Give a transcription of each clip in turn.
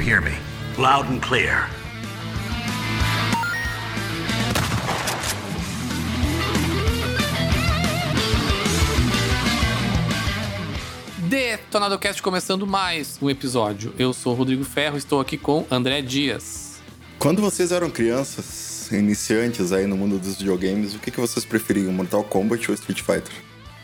you hear me? Loud and clear. Detonado Cast começando mais um episódio. Eu sou o Rodrigo Ferro, estou aqui com André Dias. Quando vocês eram crianças, iniciantes aí no mundo dos videogames, o que, que vocês preferiam, Mortal Kombat ou Street Fighter?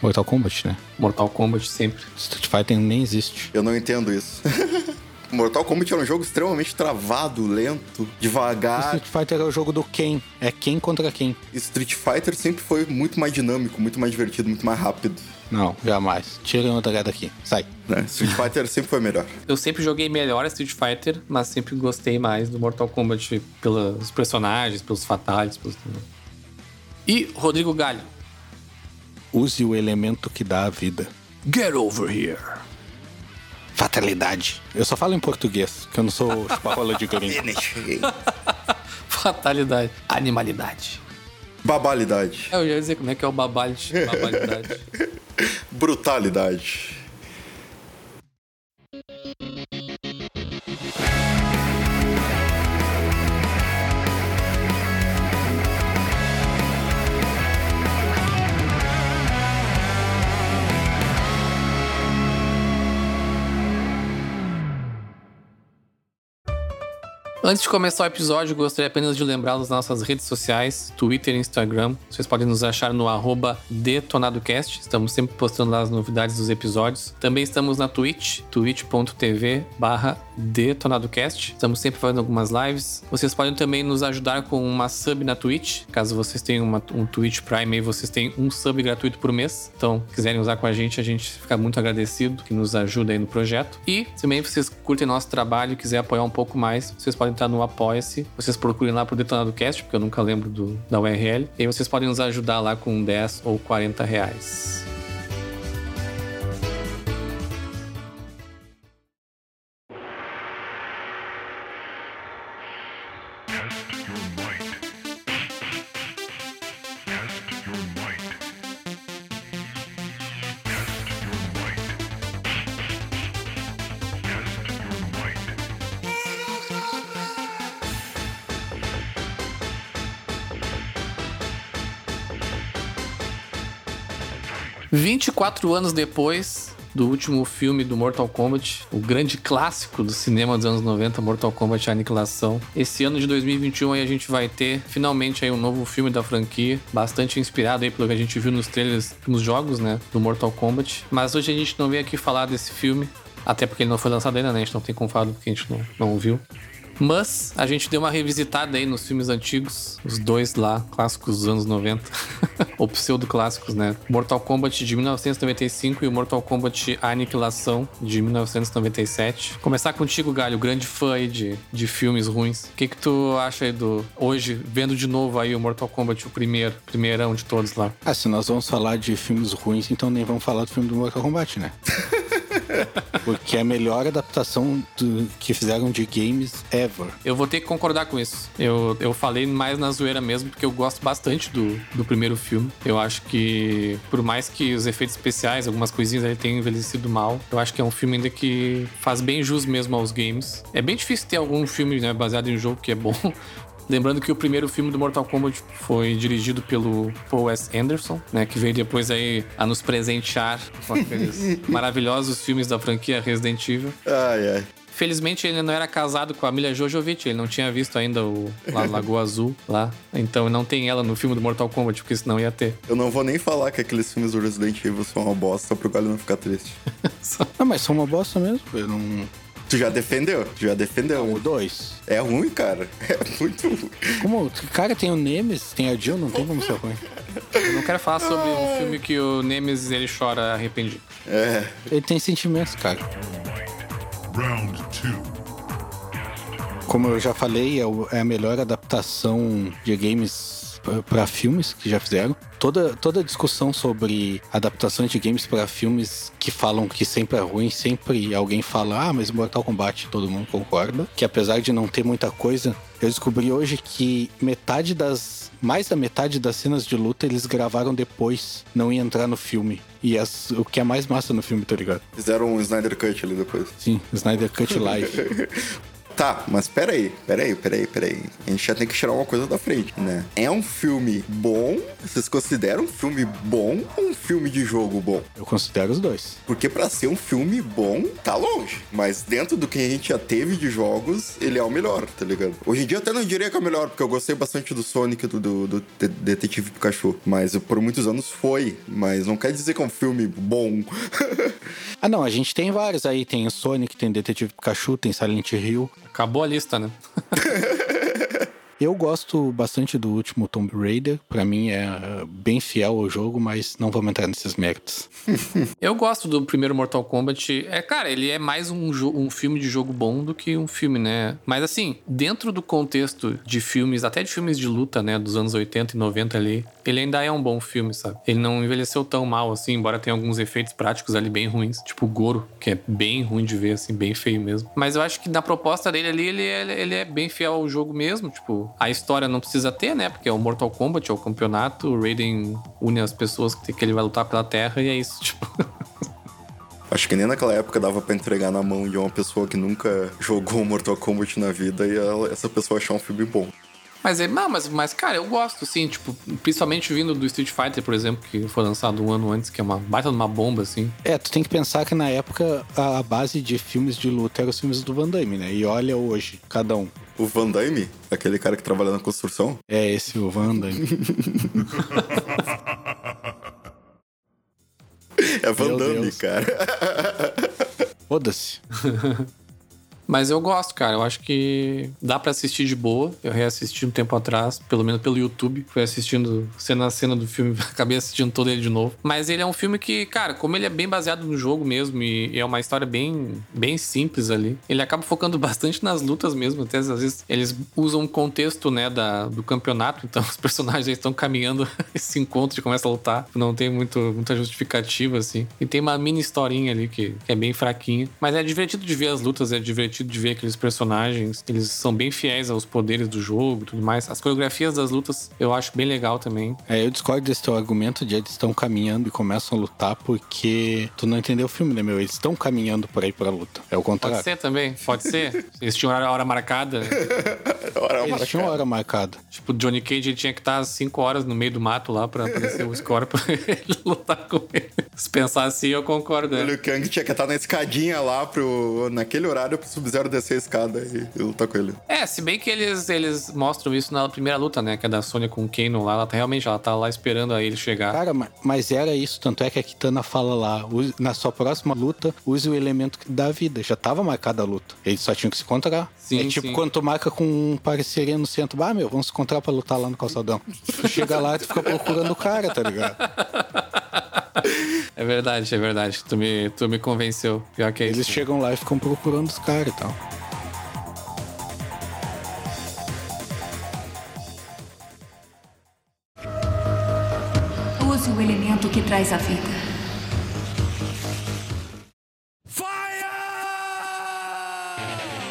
Mortal Kombat, né? Mortal Kombat sempre. Street Fighter nem existe. Eu não entendo isso. Mortal Kombat era um jogo extremamente travado, lento, devagar. Street Fighter é o jogo do quem. É quem contra quem. Street Fighter sempre foi muito mais dinâmico, muito mais divertido, muito mais rápido. Não, jamais. Tirem outra gata daqui. Sai. Né? Street Fighter sempre foi melhor. Eu sempre joguei melhor a Street Fighter, mas sempre gostei mais do Mortal Kombat pelos personagens, pelos fatales. Pelos... E Rodrigo Galho. Use o elemento que dá a vida. Get over here. Fatalidade. Eu só falo em português, que eu não sou espanhola de gringo. Fatalidade. Animalidade. Babalidade. É, eu ia dizer como é que é o babalidade. Brutalidade. Antes de começar o episódio, gostaria apenas de lembrá-los das nossas redes sociais, Twitter e Instagram. Vocês podem nos achar no detonadocast. Estamos sempre postando lá as novidades dos episódios. Também estamos na Twitch, twitch.tv detonadocast. Estamos sempre fazendo algumas lives. Vocês podem também nos ajudar com uma sub na Twitch. Caso vocês tenham uma, um Twitch Prime aí, vocês têm um sub gratuito por mês. Então, quiserem usar com a gente, a gente fica muito agradecido que nos ajuda aí no projeto. E também vocês curtem nosso trabalho e quiser apoiar um pouco mais, vocês podem entrar no Apoia-se. Vocês procurem lá pro Detonado Cast, porque eu nunca lembro do, da URL. E aí vocês podem nos ajudar lá com 10 ou 40 reais. 24 anos depois do último filme do Mortal Kombat, o grande clássico do cinema dos anos 90, Mortal Kombat Aniquilação. Esse ano de 2021 aí a gente vai ter finalmente aí um novo filme da franquia, bastante inspirado aí pelo que a gente viu nos trailers, nos jogos, né, do Mortal Kombat. Mas hoje a gente não veio aqui falar desse filme, até porque ele não foi lançado ainda, né? A gente não tem como falar porque a gente não, não viu. Mas a gente deu uma revisitada aí nos filmes antigos, os dois lá, clássicos dos anos 90, ou pseudo-clássicos, né? Mortal Kombat de 1995 e o Mortal Kombat Aniquilação de 1997. Começar contigo, Galho, grande fã aí de, de filmes ruins. O que que tu acha aí do... Hoje, vendo de novo aí o Mortal Kombat, o primeiro, primeirão de todos lá. Ah, se nós vamos falar de filmes ruins, então nem vamos falar do filme do Mortal Kombat, né? Porque é a melhor adaptação do, que fizeram de games ever. Eu vou ter que concordar com isso. Eu, eu falei mais na zoeira mesmo, porque eu gosto bastante do, do primeiro filme. Eu acho que, por mais que os efeitos especiais, algumas coisinhas ali tenham envelhecido mal, eu acho que é um filme ainda que faz bem jus mesmo aos games. É bem difícil ter algum filme né, baseado em jogo que é bom. Lembrando que o primeiro filme do Mortal Kombat foi dirigido pelo Paul S. Anderson, né? Que veio depois aí a nos presentear com aqueles maravilhosos filmes da franquia Resident Evil. Ai, ai. Felizmente ele não era casado com a Mila Jojovic, ele não tinha visto ainda o lá, Lagoa Azul lá. Então não tem ela no filme do Mortal Kombat, porque senão ia ter. Eu não vou nem falar que aqueles filmes do Resident Evil são uma bosta pro Galho não ficar triste. Ah, mas são uma bosta mesmo. Eu não. Tu já defendeu? Tu já defendeu. O dois. É ruim, cara. É muito ruim. Como? Cara, tem o Nemesis, tem a Jill, não tem como ser ruim. Eu não quero falar sobre um filme que o Nemesis ele chora arrependido. É. Ele tem sentimentos, cara. Round two. Como eu já falei, é, é a melhor adaptação de games pra filmes que já fizeram. Toda, toda discussão sobre adaptações de games pra filmes que falam que sempre é ruim, sempre alguém fala, ah, mas Mortal Kombat todo mundo concorda. Que apesar de não ter muita coisa, eu descobri hoje que metade das. Mais da metade das cenas de luta eles gravaram depois, não ia entrar no filme. E as- o que é mais massa no filme, tá ligado? Fizeram um Snyder Cut ali depois. Sim, Snyder Cut Live. Tá, mas peraí, peraí, peraí, peraí. A gente já tem que tirar uma coisa da frente, né? É um filme bom? Vocês consideram um filme bom ou um filme de jogo bom? Eu considero os dois. Porque pra ser um filme bom, tá longe. Mas dentro do que a gente já teve de jogos, ele é o melhor, tá ligado? Hoje em dia eu até não diria que é o melhor, porque eu gostei bastante do Sonic, do, do, do De- Detetive Pikachu. Mas por muitos anos foi. Mas não quer dizer que é um filme bom. Ah, não, a gente tem vários aí. Tem o Sonic, tem Detetive Pikachu, tem Silent Hill. Acabou a lista, né? Eu gosto bastante do último Tomb Raider. Pra mim é eh, bem fiel ao jogo, mas não vamos entrar nesses méritos. Eu gosto do primeiro Mortal Kombat. É, cara, ele é mais um, um filme de jogo bom do que um filme, né? Mas assim, dentro do contexto de filmes, até de filmes de luta, né, dos anos 80 e 90 ali, ele ainda é um bom filme, sabe? Ele não envelheceu tão mal assim, embora tenha alguns efeitos práticos ali bem ruins, tipo o Goro, que é bem ruim de ver, assim, bem feio mesmo. Mas eu acho que na proposta dele ali, ele é, ele é bem fiel ao jogo mesmo, tipo, a história não precisa ter, né? Porque é o Mortal Kombat, é o campeonato, o Raiden une as pessoas que que ele vai lutar pela Terra e é isso, tipo. Acho que nem naquela época dava pra entregar na mão de uma pessoa que nunca jogou Mortal Kombat na vida e ela- essa pessoa achar um filme bom. Mas é, não, mas, mas, cara, eu gosto, sim, tipo, principalmente vindo do Street Fighter, por exemplo, que foi lançado um ano antes, que é uma baita de uma bomba, assim. É, tu tem que pensar que na época a base de filmes de luta eram os filmes do Van Damme, né? E olha hoje, cada um. O Van Damme, aquele cara que trabalha na construção, É esse o Van Damme. é Van Meu Damme, Deus. cara. Foda-se. Mas eu gosto, cara. Eu acho que dá pra assistir de boa. Eu reassisti um tempo atrás, pelo menos pelo YouTube. Fui assistindo cena a cena do filme, acabei assistindo todo ele de novo. Mas ele é um filme que, cara, como ele é bem baseado no jogo mesmo e é uma história bem, bem simples ali, ele acaba focando bastante nas lutas mesmo. Até às vezes eles usam um contexto, né, da, do campeonato. Então os personagens estão caminhando, se encontram e começam a lutar. Não tem muito, muita justificativa, assim. E tem uma mini historinha ali que, que é bem fraquinha. Mas é divertido de ver as lutas, é divertido de ver aqueles personagens. Eles são bem fiéis aos poderes do jogo e tudo mais. As coreografias das lutas eu acho bem legal também. É, eu discordo desse teu argumento de eles estão caminhando e começam a lutar porque tu não entendeu o filme, né, meu? Eles estão caminhando por aí pra luta. É o Pode contrário. ser também, pode ser. Eles tinham hora, hora marcada. né? Ora, Eles tinham hora marcada. Tipo, o Johnny Cage ele tinha que estar 5 horas no meio do mato lá pra aparecer o Scorpion e ele lutar com ele. Se pensar assim, eu concordo. O né? Liu Kang tinha que estar na escadinha lá pro. naquele horário pro Sub-Zero descer a escada e, e lutar com ele. É, se bem que eles, eles mostram isso na primeira luta, né? Que é da Sônia com o Kano lá. Ela tá, realmente ela tá lá esperando a ele chegar. Cara, ma- mas era isso, tanto é que a Kitana fala lá, na sua próxima luta, use o elemento dá vida. Já tava marcada a luta. Eles só tinham que se encontrar. Sim, é tipo sim. quando tu marca com um parceria no centro, ah, meu, vamos se encontrar pra lutar lá no calçadão. Tu chega lá e tu fica procurando o cara, tá ligado? É verdade, é verdade. Tu me, tu me convenceu. Pior que é Eles isso. chegam lá e ficam procurando os caras e tal. Use o elemento que traz a vida.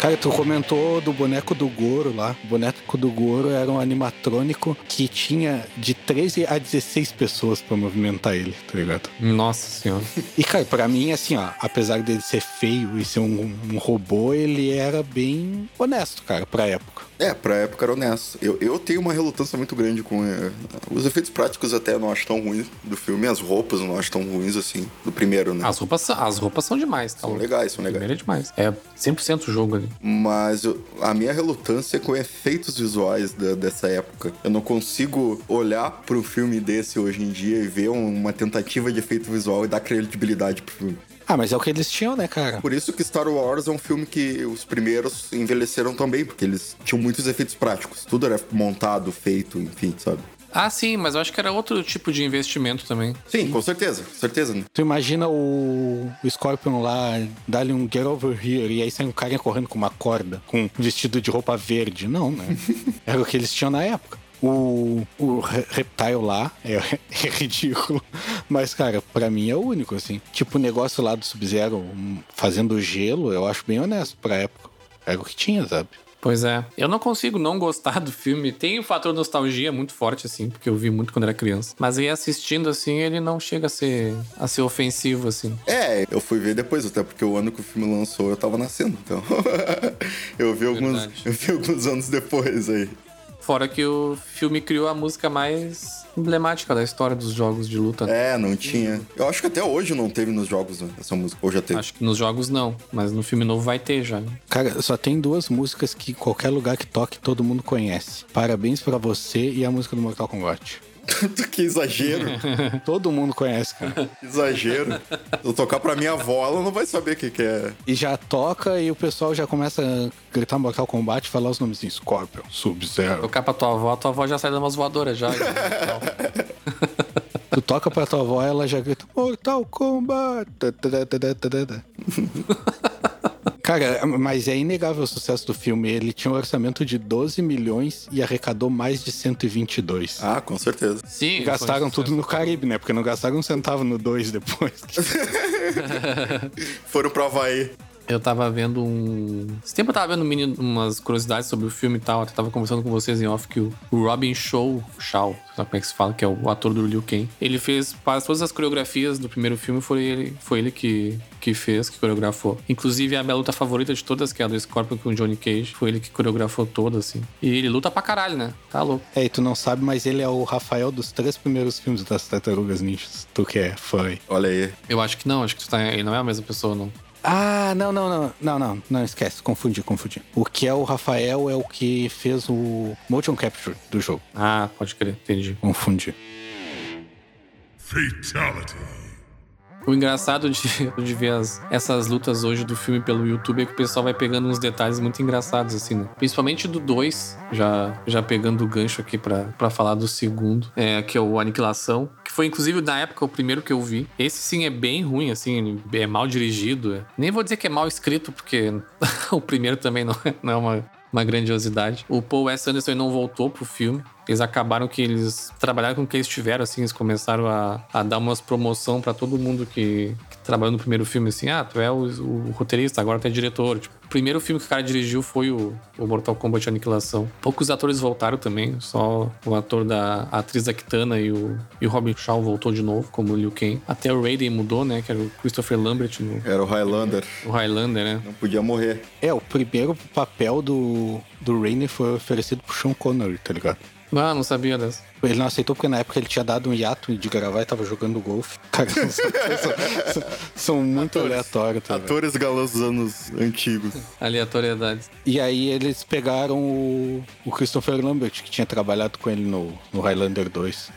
Cara, tu comentou do boneco do Goro lá. O boneco do Goro era um animatrônico que tinha de 13 a 16 pessoas pra movimentar ele, tá ligado? Nossa senhora. E, cara, pra mim, assim, ó, apesar dele ser feio e ser um, um robô, ele era bem honesto, cara, pra época. É, pra época era honesto. Eu, eu tenho uma relutância muito grande com. eh, os efeitos práticos até não acho tão ruins do filme, as roupas não acho tão ruins assim. Do primeiro, né? As roupas, são- as roupas são demais, tá São louco? legais, são legais. Primeiro é demais. É 100% o jogo ali. Mas eu- a minha relutância é com efeitos visuais da- dessa época. Eu não consigo olhar para um filme desse hoje em dia e ver um- uma tentativa de efeito visual e dar credibilidade pro filme. Ah, mas é o que eles tinham, né, cara? Por isso que Star Wars é um filme que os primeiros envelheceram tão bem, porque eles tinham muitos efeitos práticos. Tudo era montado, feito, enfim, sabe? Ah, sim, mas eu acho que era outro tipo de investimento também. Sim, com certeza, com certeza. né? Tu imagina o, o Scorpion lá, dá-lhe um get over here, e aí sai um cara correndo com uma corda, com um vestido de roupa verde. Não, né? Era o que eles tinham na época. O, o Re- Reptile lá é, é ridículo. Mas, cara, pra mim é o único, assim. Tipo, o negócio lá do Sub-Zero fazendo gelo, eu acho bem honesto pra época. Era o que tinha, sabe? Pois é. Eu não consigo não gostar do filme. Tem o fator nostalgia muito forte, assim, porque eu vi muito quando era criança. Mas aí assistindo, assim, ele não chega a ser, a ser ofensivo, assim. É, eu fui ver depois, até porque o ano que o filme lançou eu tava nascendo, então. eu, vi alguns, Verdade. eu vi alguns anos depois aí. Fora que o filme criou a música mais emblemática da história dos jogos de luta. É, não tinha. Eu acho que até hoje não teve nos jogos né, essa música. Ou já teve. Acho que nos jogos não, mas no filme novo vai ter já. né? Cara, só tem duas músicas que qualquer lugar que toque todo mundo conhece. Parabéns pra você e a música do Mortal Kombat. Que exagero. Todo mundo conhece, cara. exagero. Se eu tocar pra minha avó, ela não vai saber o que, que é. E já toca e o pessoal já começa a gritar Mortal Kombat e falar os nomes assim: Scorpion, Sub-Zero. Tocar pra tua avó, tua avó já sai da umas voadoras já. Tu toca pra tua avó, ela já grita Mortal Kombat. Cara, mas é inegável o sucesso do filme. Ele tinha um orçamento de 12 milhões e arrecadou mais de 122. Ah, com certeza. Sim. E gastaram tudo no Caribe, né? Porque não gastaram um centavo no 2 depois. Foram pro Havaí. Eu tava vendo um. Esse tempo eu tava vendo um mini- umas curiosidades sobre o filme e tal. Eu tava conversando com vocês em off que o, Robin Shaw, Shaw, sabe como é que se fala, que é o ator do Liu Kang. Ele fez quase todas as coreografias do primeiro filme, foi ele, foi ele que, que fez, que coreografou. Inclusive a minha luta favorita de todas, que é a do Scorpion com o Johnny Cage, foi ele que coreografou toda, assim. E ele luta pra caralho, né? Tá louco. É, e tu não sabe, mas ele é o Rafael dos três primeiros filmes das Tartarugas Ninjas. Tu que é fã aí. Olha aí. Eu acho que não, acho que tu tá, ele não é a mesma pessoa, não. Ah, não, não, não, não, não, não, esquece, confundi, confundi. O que é o Rafael é o que fez o motion capture do jogo. Ah, pode crer, entendi. Confundi. Fatality. O engraçado de, de ver as- essas lutas hoje do filme pelo YouTube é que o pessoal vai pegando uns detalhes muito engraçados, assim, né? Principalmente do 2, já, já pegando o gancho aqui pra falar do segundo, é, que é o Aniquilação, que foi inclusive na época o primeiro que eu vi. Esse sim é bem ruim, assim, é mal dirigido. é- Nem vou dizer que é mal escrito, porque o primeiro também não é, não é uma, uma grandiosidade. O Paul S. Anderson não voltou pro filme. Eles acabaram que eles trabalharam com o que eles tiveram, assim, eles começaram a, a dar umas promoção pra todo mundo que, que trabalhou no primeiro filme, assim, ah, tu é o, o roteirista, agora tu é diretor. Tipo, primeiro filme que o cara dirigiu foi o, o Mortal Kombat Aniquilação. Poucos atores voltaram também, só o ator da a atriz da Kitana e o, e o Robin Shaw voltou de novo, como o Liu Kang. Até o Raiden mudou, né, que era o Christopher Lambert no Era o Highlander. o Highlander, né? Não podia morrer. É, o primeiro papel do, do Rainer foi oferecido pro Sean Connery, tá ligado? Ah, não sabia dessa. Ele não aceitou porque na época ele tinha dado um hiato de gravar e tava jogando golfe. Cara, são, são- são muito aleatórios. Tá? Atores galãs dos anos antigos. Aleatoriedades. E aí eles pegaram o, o Christopher Lambert, que tinha trabalhado com ele no, no Highlander 2.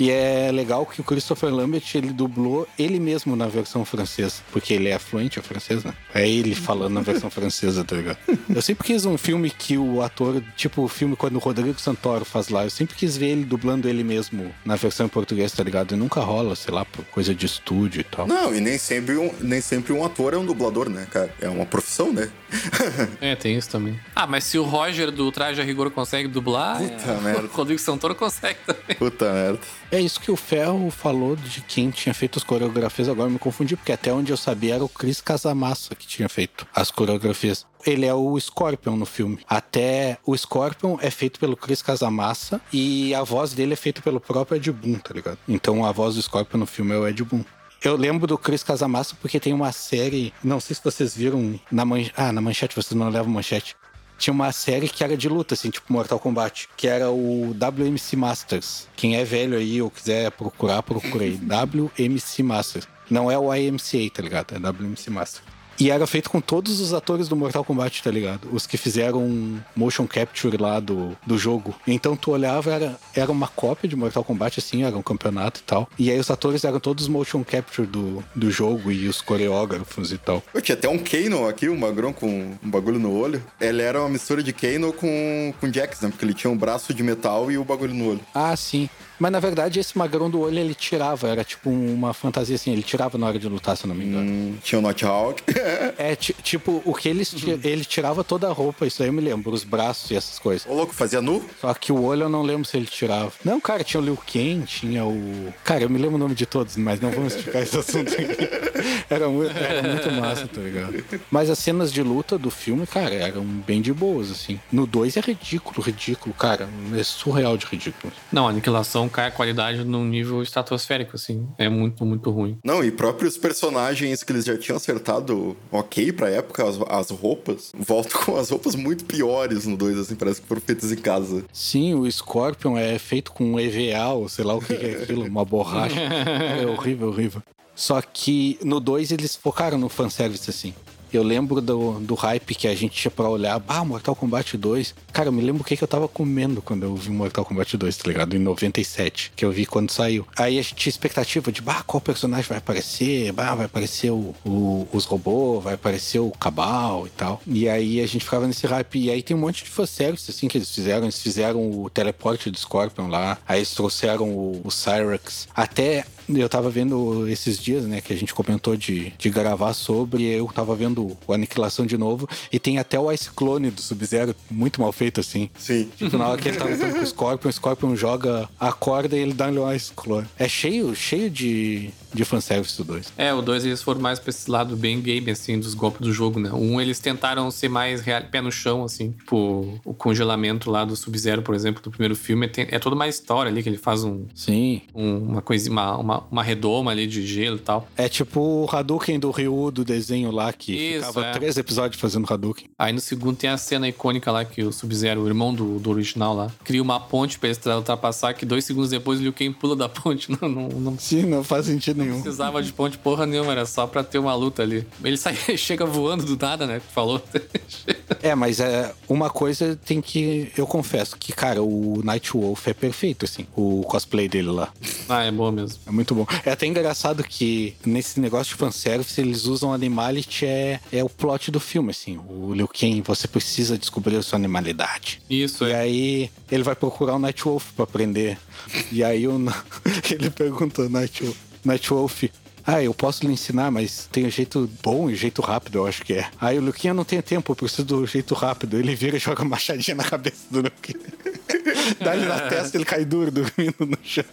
E é legal que o Christopher Lambert, ele dublou ele mesmo na versão francesa, porque ele é fluente em francês, né? É ele falando na versão francesa, tá ligado? Eu sempre quis um filme que o ator, tipo o filme quando o Rodrigo Santoro faz lá, eu sempre quis ver ele dublando ele mesmo na versão em português, tá ligado? E nunca rola, sei lá, por coisa de estúdio e tal. Não, e nem sempre, um, nem sempre um ator é um dublador, né, cara? É uma profissão, né? É, tem isso também. Ah, mas se o Roger do Traje a Rigor consegue dublar, Puta é, merda. o Rodrigo Santoro consegue também. Puta merda. É isso que o Ferro falou de quem tinha feito as coreografias. Agora me confundi, porque até onde eu sabia era o Chris Casamassa que tinha feito as coreografias. Ele é o Scorpion no filme. Até o Scorpion é feito pelo Chris Casamassa e a voz dele é feita pelo próprio Ed Boon, tá ligado? Então a voz do Scorpion no filme é o Ed Boon. Eu lembro do Chris Casamassa porque tem uma série, não sei se vocês viram na manchete. Ah, na manchete, vocês não levam manchete tinha uma série que era de luta, assim, tipo Mortal Kombat, que era o WMC Masters. Quem é velho aí ou quiser procurar, procurei. WMC Masters. Não é o IMCA, tá ligado? É WMC Masters. E era feito com todos os atores do Mortal Kombat, tá ligado? Os que fizeram motion capture lá do, do jogo. Então tu olhava, era, era uma cópia de Mortal Kombat, assim, era um campeonato e tal. E aí os atores eram todos motion capture do, do jogo e os coreógrafos e tal. Eu tinha até um Kano aqui, um magrão com um bagulho no olho. Ele era uma mistura de Kano com, com né? Porque ele tinha um braço de metal e o bagulho no olho. Ah, sim. Mas na verdade, esse magrão do olho ele tirava, era tipo uma fantasia assim, ele tirava na hora de lutar, se eu não me engano. Hum, tinha o Nighthawk. É ti- tipo, o que eles ti- ele tirava toda a roupa, isso aí eu me lembro, os braços e essas coisas. Ô, louco, fazia nu? Só que o olho eu não lembro se ele tirava. Não, cara, tinha o Liu Kang, tinha o. Cara, eu me lembro o nome de todos, mas não vamos explicar esse assunto aqui. Era muito, era muito massa, tá ligado? Mas as cenas de luta do filme, cara, eram bem de boas, assim. No 2 é ridículo, ridículo, cara. É surreal de ridículo. Não, a aniquilação cai a qualidade num nível estratosférico, assim. É muito, muito ruim. Não, e próprios personagens que eles já tinham acertado ok pra época, as, as roupas, voltam com as roupas muito piores no 2, assim, parece que foram feitas em casa. Sim, o Scorpion é feito com EVA, ou sei lá o que que é aquilo, uma borracha. É horrível, horrível. Só que no 2 eles focaram no fanservice, assim. Eu lembro do, do hype que a gente tinha pra olhar. Ah, Mortal Kombat 2. Cara, eu me lembro o que, que eu tava comendo quando eu vi Mortal Kombat 2, tá ligado? Em 97, que eu vi quando saiu. Aí a gente tinha expectativa de, bah, qual personagem vai aparecer? Bah, vai aparecer o, o- os robôs, vai aparecer o Cabal e tal. E aí a gente ficava nesse hype. E aí tem um monte de fanservice, assim, que eles fizeram. Eles fizeram o teleporte do Scorpion lá. Aí eles trouxeram o, o Cyrax. Até eu tava vendo esses dias, né, que a gente comentou de, de gravar sobre, eu tava vendo o Aniquilação de novo, e tem até o Ice Clone do Sub-Zero, muito mal feito assim. Sim. Tipo, na hora que ele tá lutando com o Scorpion, o Scorpion joga a corda e ele dá-lhe um Ice Clone. É cheio, cheio de, de fanservice do 2. É, o 2 eles foram mais pra esse lado bem game, assim, dos golpes do jogo, né? Um, eles tentaram ser mais real, pé no chão, assim. Tipo, o congelamento lá do Sub-Zero, por exemplo, do primeiro filme, é, tem- é toda uma história ali, que ele faz um, Sim. um- uma coisa, uma, uma, uma redoma ali de gelo e tal. É tipo o Hadouken do Ryu do desenho lá, que Isso, ficava é. três episódios fazendo Hadouken. Aí no segundo tem a cena icônica lá que o Sub-Zero, o irmão do, do original lá, cria uma ponte pra eles tra- ultrapassar, que dois segundos depois o Liu Kang pula da ponte. Não, não, não Sim, não faz sentido nenhum. precisava de ponte porra nenhuma, era só pra ter uma luta ali. Ele sai, chega voando do nada, né? Falou. É, mas é uma coisa tem que. Eu confesso que, cara, o Night Wolf é perfeito, assim. O cosplay dele lá. ah, é boa mesmo. É muito bom. É até engraçado que nesse negócio de fanservice eles usam animality, é, é o plot do filme, assim. O Liu Kang, você precisa descobrir a sua animalidade. Isso, E é. aí ele vai procurar o Night Wolf pra aprender. E aí o, ele pergunta ao Night Wolf, Night Wolf, ah, eu posso lhe ensinar, mas tem um jeito bom e jeito rápido, eu acho que é. Aí o Liu Kang, eu não tenho tempo, eu preciso do jeito rápido. Ele vira e joga uma machadinha na cabeça do Kang. Dá-lhe na testa, ele cai duro, dormindo no chão.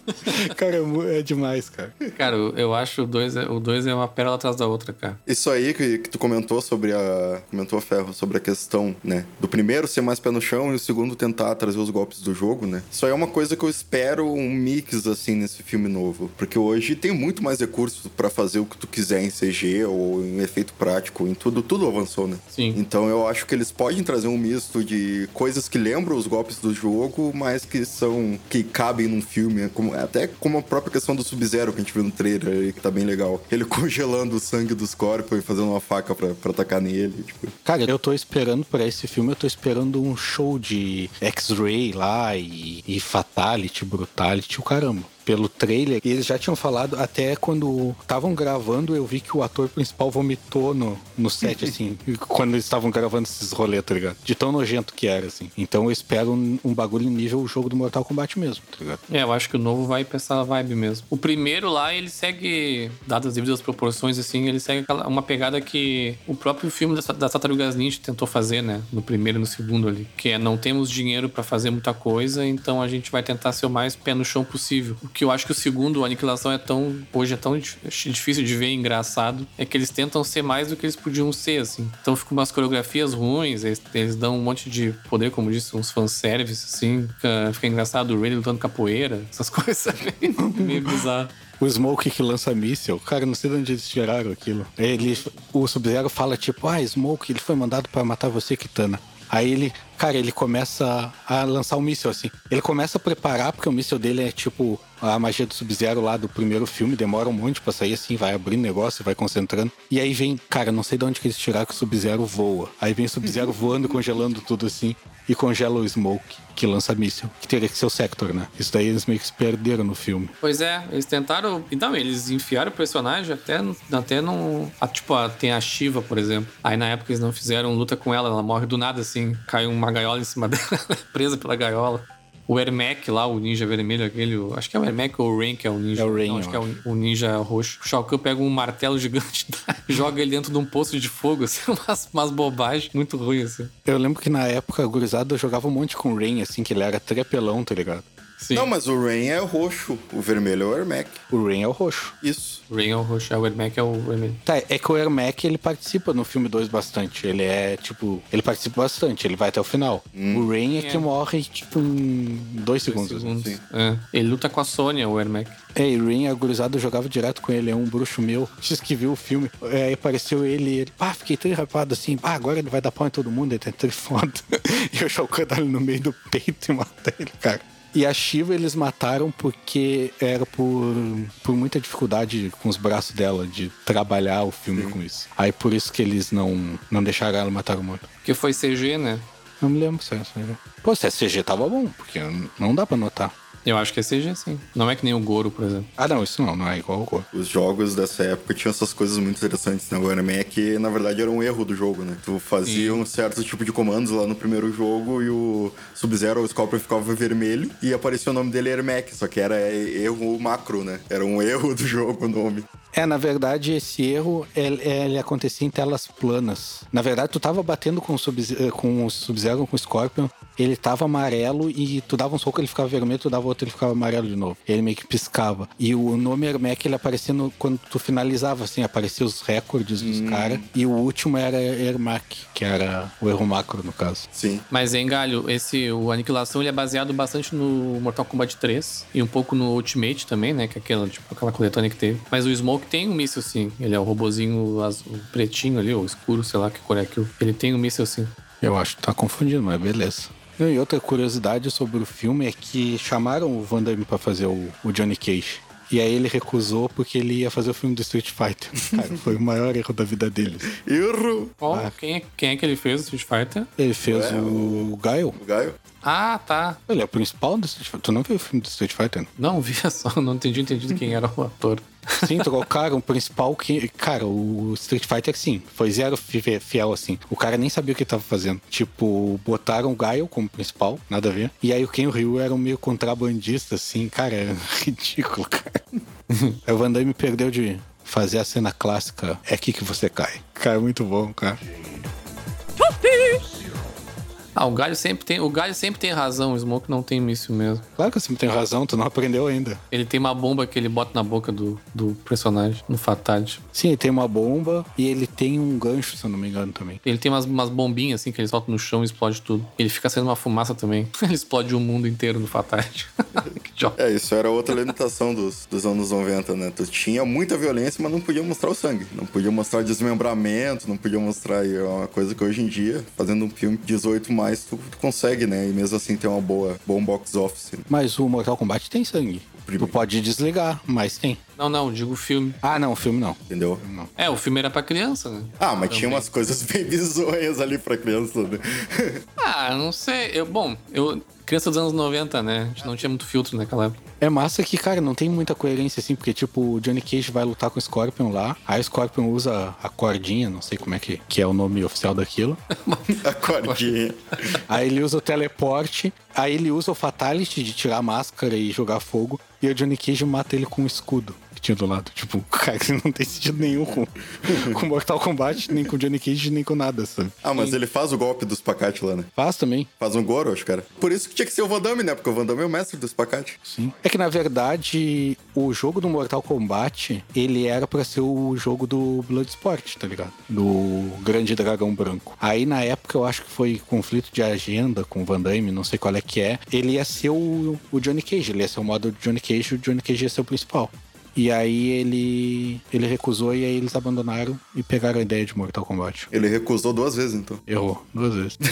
Cara, é é demais, cara. Cara, eu, eu acho o 2 é, o dois é uma pérola atrás da outra, cara. Isso aí que, que tu comentou sobre a. Comentou, Ferro, sobre a questão, né? Do primeiro ser mais pé no chão e o segundo tentar trazer os golpes do jogo, né? Isso aí é uma coisa que eu espero um mix, assim, nesse filme novo. Porque hoje tem muito mais recursos pra fazer o que tu quiser em CG ou em efeito prático, em tudo, tudo avançou, né? Sim. Então eu acho que eles podem trazer um misto de coisas que lembram os golpes do jogo, mas que são. que cabem num filme. Como, até como a própria questão do Sub-Zero que a gente viu no trailer aí, que tá bem legal. Ele congelando o sangue dos corpos e fazendo uma faca pra, pra atacar nele. Tipo. Cara, eu tô esperando pra esse filme, eu tô esperando um show de X-Ray lá e, e Fatality, Brutality, o caramba. Pelo trailer, e eles já tinham falado, até quando estavam gravando, eu vi que o ator principal vomitou no, no set, assim, quando eles estavam gravando esses rolês, tá ligado? De tão nojento que era, assim. Então eu espero um, um bagulho nível jogo do Mortal Kombat mesmo, tá ligado? É, eu acho que o novo vai pra essa vibe mesmo. O primeiro lá, ele segue, dadas as devidas proporções, assim, ele segue aquela- uma pegada que o próprio filme das, das Tartarugas Ninja tentou fazer, né? No primeiro e no segundo ali. Que é, não temos dinheiro pra fazer muita coisa, então a gente vai tentar ser o mais pé no chão possível. O que eu acho que o segundo, Aniquilação, é tão... Hoje é tão dif- difícil de ver e engraçado. É que eles tentam ser mais do que eles podiam ser, assim. Então ficam umas coreografias ruins, eles, eles dão um monte de poder, como disse, uns fanservice, assim. Fica, fica engraçado o Ray lutando capoeira, essas coisas meio, meio bizarro. O Smoke que lança míssil, cara, não sei de onde eles tiraram aquilo. Ele, o Sub-Zero fala tipo, ah, Smoke, ele foi mandado pra matar você, Kitana. Aí ele, cara, ele começa a lançar o míssil assim. Ele começa a preparar, porque o míssil dele é tipo a magia do Sub-Zero lá do primeiro filme, demora um monte pra sair assim, vai abrindo negócio, vai concentrando. E aí vem, cara, não sei de onde que eles tiraram que o Sub-Zero voa. Aí vem o Sub-Zero voando, congelando tudo assim, e congela o Smoke, que lança míssil. Que teria que ser o Sector, né? Isso daí eles meio que se perderam no filme. Pois é, eles tentaram. Então, eles enfiaram o personagem até, até não. tipo, a- tem a Shiva, por exemplo. Aí na época eles não fizeram luta com ela, ela morre do nada, assim. Cai uma gaiola em cima dela, ela presa pela gaiola. O Ermac lá, o ninja vermelho, aquele. Acho que é o Ermac ou o Rain que é o ninja. É o Rain, Não, acho eu que é o, o ninja roxo. O Shao Kahn pega um martelo gigante, joga ele dentro de um poço de fogo, assim, umas, umas bobagens muito ruins, assim. Eu lembro que na época gurizada jogava um monte com o Rain, assim, que ele era trepelão, tá ligado? Sim. Não, mas o Rain é roxo, o vermelho é o Ermac. O Rain é o roxo. Isso. O Rain é o roxo, é o Ermac é o vermelho. Tá, é que o Ermac ele participa no filme 2 bastante. Ele é, tipo, ele participa bastante, ele vai até o final. O Rain é que É. morre, tipo, em dois segundos. Segundos. Sim. É. Ele luta com a Sônia, o Ermac. É, e Rain, a gurizada jogava direto com ele, é um bruxo meu. Diz que viu o filme, é, aí apareceu ele e ele, pá, fiquei tão rapado assim, pá, agora ele vai dar pau em todo mundo, ele tá tri foda. e o Kahn dá ele no meio do peito e mata ele, cara. E a Shiva eles mataram porque era por, por muita dificuldade com os braços dela de trabalhar o filme com isso. Aí por isso que eles não, não deixaram ela matar o mundo. Que foi CG, né? Não me lembro se é CG. Pô, se é CG tava bom, porque não dá pra notar. Eu acho que é CG, sim. Não é que nem o Goro, por exemplo. Ah, não, isso não, não é igual ao Goro. Os jogos dessa época tinham essas coisas muito interessantes, né? O Ermac, na verdade, era um erro do jogo, né? Tu fazia um certo tipo de comandos lá no primeiro jogo e o Sub-Zero ou o Scorpion ficava vermelho e aparecia o nome dele Ermac, só que era erro macro, né? Era um erro do jogo o nome. É, na verdade, esse erro ele, ele acontecia em telas planas. Na verdade, tu tava batendo com o Sub- eh, com o Sub-Zero, com o Scorpion, ele tava amarelo e tu dava um soco, ele ficava vermelho, tu dava outro, ele ficava amarelo de novo. Ele meio que piscava. E o nome Ermac, ele aparecia no- quando tu finalizava, assim, aparecia os recordes dos caras. E o último era Ermac, que era o erro macro, no caso. Sim. Mas, hein, Galho, esse, o Aniquilação, ele é baseado bastante no Mortal Kombat 3 e um pouco no Ultimate também, né? Que é aquela, tipo, aquela coletânea que teve. Mas o Smoke tem um míssil, sim. Ele é o robozinho azul, pretinho ali, ou escuro, sei lá que cor é aquilo. Ele tem um míssil, sim. Eu acho que tá confundindo, mas beleza. Não, E outra curiosidade sobre o filme é que chamaram o Van Damme pra fazer o, o Johnny Cage. E aí ele recusou porque ele ia fazer o filme do Street Fighter. Cara, foi o maior erro da vida dele. Erro! Qual? Quem, é, quem é que ele fez o Street Fighter? Ele fez Ué, o Gaio. O Gaio? Ah, tá. Ele é o principal do Street Fighter. Tu não viu o filme do Street Fighter? Não, via só, não entendi, entendi quem era o ator. Sim, trocaram o principal que. Cara, o Street Fighter, sim, foi zero fi- fiel assim. O cara nem sabia o que tava fazendo. Tipo, botaram o Gaio como principal, nada a ver. E aí o Ken Ryu era um meio contrabandista, assim, cara, era ridículo, cara. aí o Van Damme perdeu de fazer a cena clássica: é aqui que você cai. Cara, muito bom, cara. Ah, o Galho sempre tem, o Galho sempre tem razão, o Smoke não tem míssil mesmo. Claro que você tem razão, tu não aprendeu ainda. Ele tem uma bomba que ele bota na boca do, do personagem, no Fatality. Sim, ele tem uma bomba e ele tem um gancho, se eu não me engano, também. Ele tem umas, umas bombinhas assim que ele solta no chão e explode tudo. Ele fica sendo uma fumaça também. Ele explode o mundo inteiro no Fatality. que idiota. É, isso era outra limitação dos, dos anos 90, né? Tu tinha muita violência, mas não podia mostrar o sangue. Não podia mostrar desmembramento, não podia mostrar aí, é uma coisa que hoje em dia, fazendo um filme 18 mais, tu, tu consegue, né? E mesmo assim ter uma boa, bom box office. né? Mas o Mortal Kombat tem sangue. Tu pode desligar, mas tem. Não, não, digo filme. Ah, não, o filme não. Entendeu? É, o filme era pra criança, né? Ah, mas tinha umas coisas bem bizonhas ali pra criança, né? Ah, não sei. Eu, bom, eu. Criança dos anos 90, né? A gente não tinha muito filtro naquela época. É massa que, cara, não tem muita coerência assim, porque, tipo, o Johnny Cage vai lutar com o Scorpion lá, aí o Scorpion usa a cordinha, não sei como é que, que é o nome oficial daquilo. A cordinha. Aí ele usa o teleporte, aí ele usa o Fatality de tirar a máscara e jogar fogo, e o Johnny Cage mata ele com um escudo que tinha do lado. Tipo, cara, isso não tem sentido nenhum com, com Mortal Kombat, nem com Johnny Cage, nem com nada, sabe? Ah, mas ele faz o golpe do espacate lá, né? Faz também. Faz um Goro, acho, cara. Por isso que tinha que ser o Van Damme, né? Porque o Van Damme é o mestre do espacate. Sim. É que na verdade o jogo do Mortal Kombat ele era pra ser o jogo do Bloodsport, tá ligado? Do Grande Dragão Branco. Aí na época eu acho que foi conflito de agenda com o Van Damme, não sei qual é que é. Ele ia ser o, o Johnny Cage, ele ia ser o modo do Johnny Cage, o Johnny Cage ia ser o principal. E aí ele ele recusou e aí eles abandonaram e pegaram a ideia de Mortal Kombat. Ele recusou duas vezes, então. Errou duas vezes.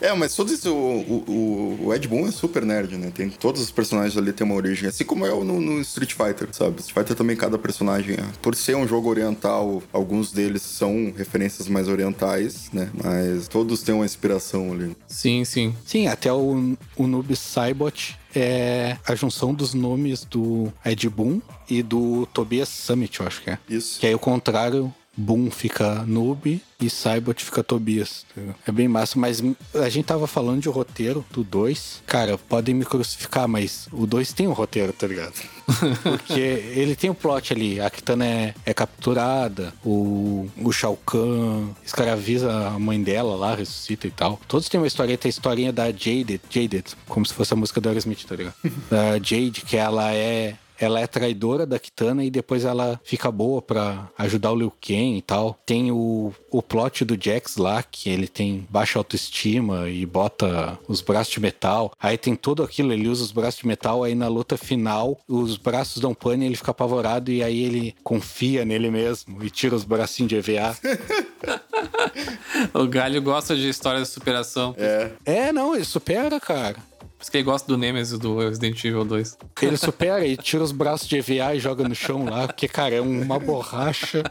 É, mas todo isso, o, o, o Ed Boon é super nerd, né? Tem, todos os personagens ali têm uma origem, assim como é o no, no Street Fighter, sabe? Street Fighter também, cada personagem, é- por ser um jogo oriental, alguns deles são referências mais orientais, né? Mas todos têm uma inspiração ali. Sim, sim. Sim, até o, o Noob Saibot é a junção dos nomes do Ed Boon e do Tobias Summit, eu acho que é. Isso. Que aí o contrário, Boom fica Noob e Cybot fica Tobias. entendeu? É bem massa, mas a gente tava falando de roteiro do 2. Cara, podem me crucificar, mas o 2 tem um roteiro, tá ligado? Porque ele tem o plot ali. A Kitana é, é capturada, o, o Shao Kahn escraviza a mãe dela lá, ressuscita e tal. Todos têm uma historinha, tem a historinha da Jaded, Jaded, como se fosse a música do Aerosmith, tá ligado? da Jade, que ela é ela é traidora da Kitana e depois ela fica boa pra ajudar o Liu Kang e tal. Tem o, o plot do Jax lá, que ele tem baixa autoestima e bota os braços de metal. Aí tem tudo aquilo, ele usa os braços de metal, aí na luta final os braços dão pane e ele fica apavorado e aí ele confia nele mesmo e tira os bracinhos de EVA. O Galho gosta de histórias de superação. É. é, não, ele supera, cara. Por isso que ele gosta do Nemesis do Resident Evil 2. Ele supera e tira os braços de EVA e joga no chão lá, porque, cara, é uma borracha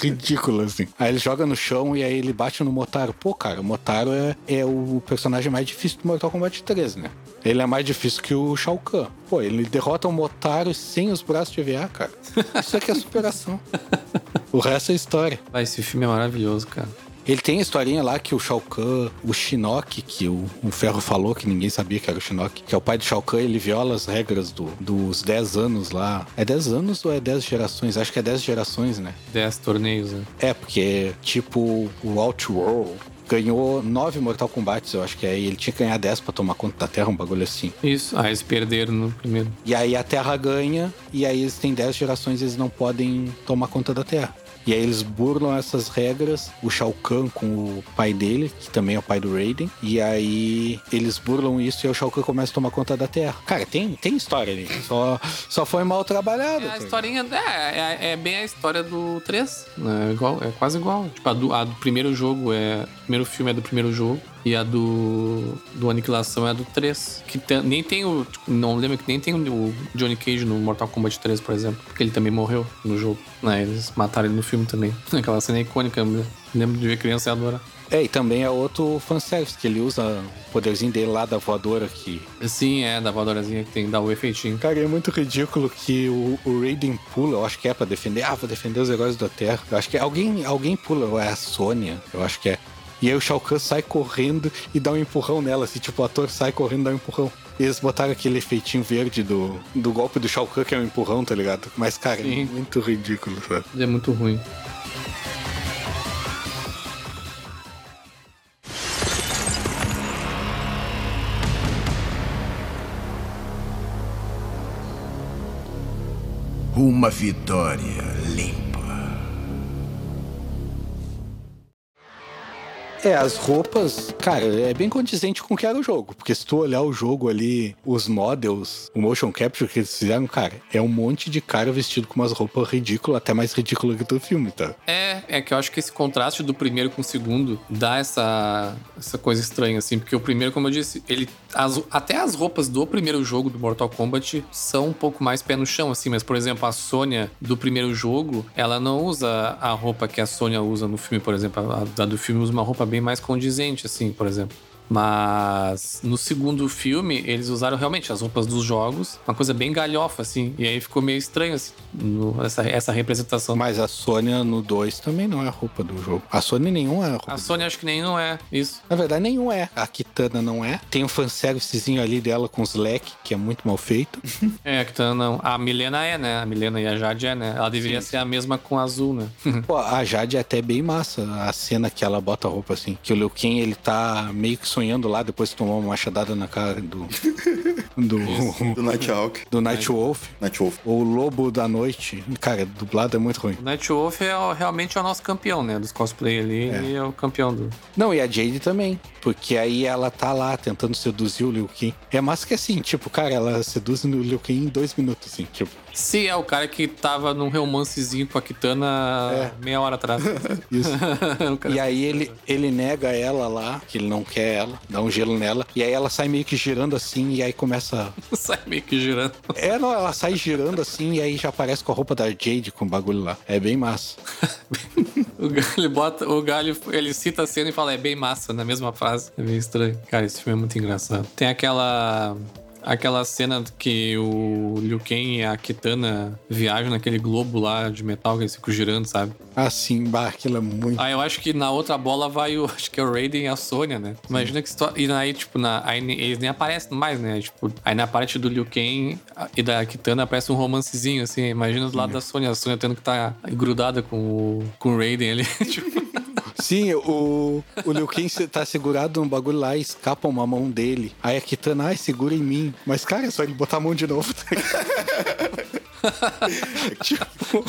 ridícula, assim. Aí ele joga no chão e aí ele bate no Motaro. Pô, cara, o Motaro é, é o personagem mais difícil do Mortal Kombat 3, né? Ele é mais difícil que o Shao Kahn. Pô, ele derrota o Motaro sem os braços de EVA, cara. Isso aqui é superação. O resto é história. Ah, esse filme é maravilhoso, cara. Ele tem a historinha lá que o Shao Kahn, o Shinnok, que o, o Ferro falou que ninguém sabia que era o Shinnok, que é o pai do Shao Kahn, ele viola as regras do, dos 10 anos lá. É 10 anos ou é 10 gerações? Acho que é 10 gerações, né? 10 torneios, né? É, porque tipo o Outworld ganhou 9 Mortal Kombats, eu acho que é, e ele tinha que ganhar 10 pra tomar conta da Terra, um bagulho assim. Isso. Ah, eles perderam no primeiro. E aí a Terra ganha, e aí eles têm 10 gerações, eles não podem tomar conta da Terra. E aí eles burlam essas regras, o Shao Kahn com o pai dele, que também é o pai do Raiden. E aí eles burlam isso e aí o Shao Kahn começa a tomar conta da Terra. Cara, tem, tem história ali. Só, só foi mal trabalhado. É a historinha. É, é, é bem a história do 3. É, igual, é quase igual. Tipo, a do, a do primeiro jogo é. O primeiro filme é do primeiro jogo. E a do. do Aniquilação é a do 3. Que tem- nem tem o. tipo, não lembro que nem tem o Johnny Cage no Mortal Kombat 3, por exemplo. Porque ele também morreu no jogo. Né? Eles mataram ele no filme também. Aquela cena é icônica. eu Lembro de ver criança e adorar. É, e também é outro fanservice, que ele usa o poderzinho dele lá da voadora que. Sim, é, da voadorazinha que tem, dá o efeitinho. Cara, é muito ridículo que o, o Raiden pula, eu acho que é pra defender. Ah, vou defender os heróis da Terra. Eu acho que alguém, alguém pula, ou é a Sônia, eu acho que é. E aí o Shao Kahn sai correndo e dá um empurrão nela, assim, tipo, o ator sai correndo e dá um empurrão. E eles botaram aquele efeitinho verde do, do golpe do Shao Kahn, que é um empurrão, tá ligado? Mas, cara, é Sim. muito ridículo, sabe? É muito ruim. Uma vitória limpa. É, as roupas, cara, é bem condizente com o que era o jogo. Porque se tu olhar o jogo ali, os models, o motion capture que eles fizeram, cara, é um monte de cara vestido com umas roupas ridículas, até mais ridículas que do filme, tá? É, é que eu acho que esse contraste do primeiro com o segundo dá essa, essa coisa estranha, assim, porque o primeiro, como eu disse, ele. as- até as roupas do primeiro jogo do Mortal Kombat são um pouco mais pé no chão, assim, mas, por exemplo, a Sônia do primeiro jogo, ela não usa a roupa que a Sônia usa no filme, por exemplo. A, a do filme usa uma roupa bem mais condizente, assim, por exemplo. Mas no segundo filme, eles usaram realmente as roupas dos jogos, uma coisa bem galhofa, assim. E aí ficou meio estranho, assim, no- essa, essa representação. Mas a Sônia no 2 também não é a roupa do jogo. A Sônia nenhum é a roupa. A Sony acho que não é isso. Na verdade, nenhum é. A Kitana não é. Tem um fanservicezinho ali dela com os leque, que é muito mal feito. É, que tá, não. A Milena é, né? A Milena e a Jade é, né? Ela deveria ser a mesma com a azul, né? Pô, a Jade é até bem massa, a cena que ela bota a roupa assim. Que o Liu Kang, ele tá meio que sonhando lá, depois de tomar uma machadada na cara do... do... Do Nighthawk. do Night Wolf. Nightwolf. O Lobo da Noite. Cara, dublado é muito ruim. O Night Wolf é o- realmente é o nosso campeão, né? Dos cosplay ali. Ele é o campeão do. Não, e a Jade também. Porque aí ela tá lá tentando seduzir o Liu Kang. É massa que assim, tipo, cara, ela seduz o Liu Kang em dois minutos, assim, tipo. Se é o cara que tava num romancezinho com a Kitana É. meia hora atrás. Isso. Cara- E aí ele, ele nega ela lá, que ele não quer ela, dá um gelo nela. E aí ela sai meio que girando assim, e aí começa. Sai meio que girando. É, não, ela sai girando assim, e aí já aparece com a roupa da Jade com o bagulho lá. É bem massa. O galho bota. O galho, ele cita a cena e fala, é bem massa, na mesma frase. É meio estranho. Cara, esse filme é muito engraçado. Tem aquela. Aquela cena que o Liu Kang e a Kitana viajam naquele globo lá de metal que eles ficam girando, sabe? Assim, bah, aquilo é muito. Aí eu acho que na outra bola vai o. Acho que é o Raiden e a Sônia, né? Imagina que situa- E aí, tipo, na, aí eles nem aparecem mais, né? Tipo, aí na parte do Liu Kang e da Kitana aparece um romancezinho, assim. Imagina do lado da Sônia, a Sônia tendo que estar grudada com o, com o Raiden ali. tipo, Sim, o, o Liu Kang tá segurado num bagulho lá e escapa uma mão dele. Aí a Kitana, ai, segura em mim. Mas, cara, é só ele botar a mão de novo. tá tipo,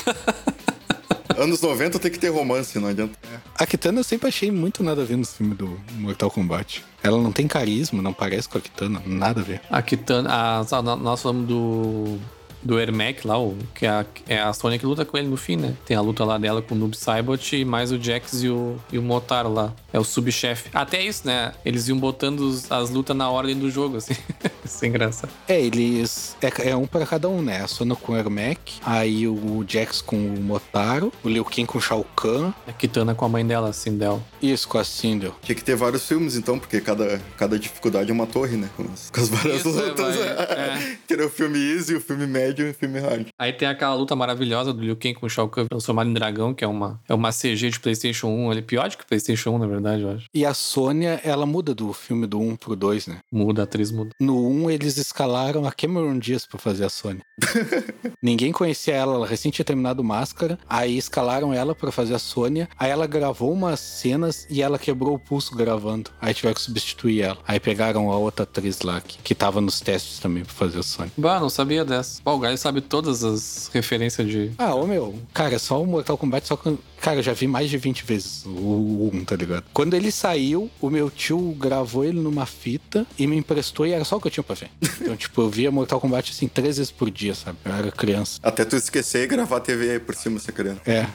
Anos 90 tem que ter romance, não adianta. a Kitana eu sempre achei muito nada a ver no filme do Mortal Kombat. Ela não tem carisma, não parece com a Kitana, nada a ver. a Kitana. A, a- nós falamos do. Do Ermac lá, o, que é a, é a Sônia que luta com ele no fim, né? Tem a luta lá dela com o Noob Saibot mais o Jax e o, e o Motaro lá. É o subchefe. Até isso, né? Eles iam botando as lutas na ordem do jogo, assim. Isso é engraçado. É, eles. É, é um pra cada um, né? A Sona com o Ermac, aí o Jax com o Motaro, o Liu Kang com o Shao Kahn, A Kitana com a mãe dela, assim, dela. isso com a Sindel. Tinha que ter vários filmes, então, porque cada, cada dificuldade é uma torre, né? Com as, com as várias Isso, é, lutas. vai, é. Teria o filme easy, o filme médio e o filme hard. Aí tem aquela luta maravilhosa do Liu Kang com o Shao Kahn transformado em dragão, que é uma, é uma CG de PlayStation 1. Ele é pior do que PlayStation 1, na verdade, eu acho. E a Sônia, ela muda do filme do 1 pro 2, né? Muda, a atriz muda. No 1, eles escalaram a Cameron Diaz pra fazer a Sônia. Ninguém conhecia ela, ela recém tinha terminado Máscara. Aí escalaram ela pra fazer a Sônia. Aí ela gravou umas cenas e ela quebrou o pulso gravando. Aí tiveram que substituir ela. Aí pegaram a outra atriz lá, que, que tava nos testes também pra fazer a Sônia. Bah, não sabia dessa. Pô, o Gai sabe todas as referências de. Ah, ô meu, cara, só o Mortal Kombat, só que. Cara, eu já vi mais de 20 vezes o 1, tá ligado? Quando ele saiu, o meu tio gravou ele numa fita e me emprestou e era só o que eu tinha pra ver. Então, tipo, eu via Mortal Kombat assim três vezes por dia, sabe? Eu era criança. Até tu esquecer e gravar a TV aí por cima, você querendo. É.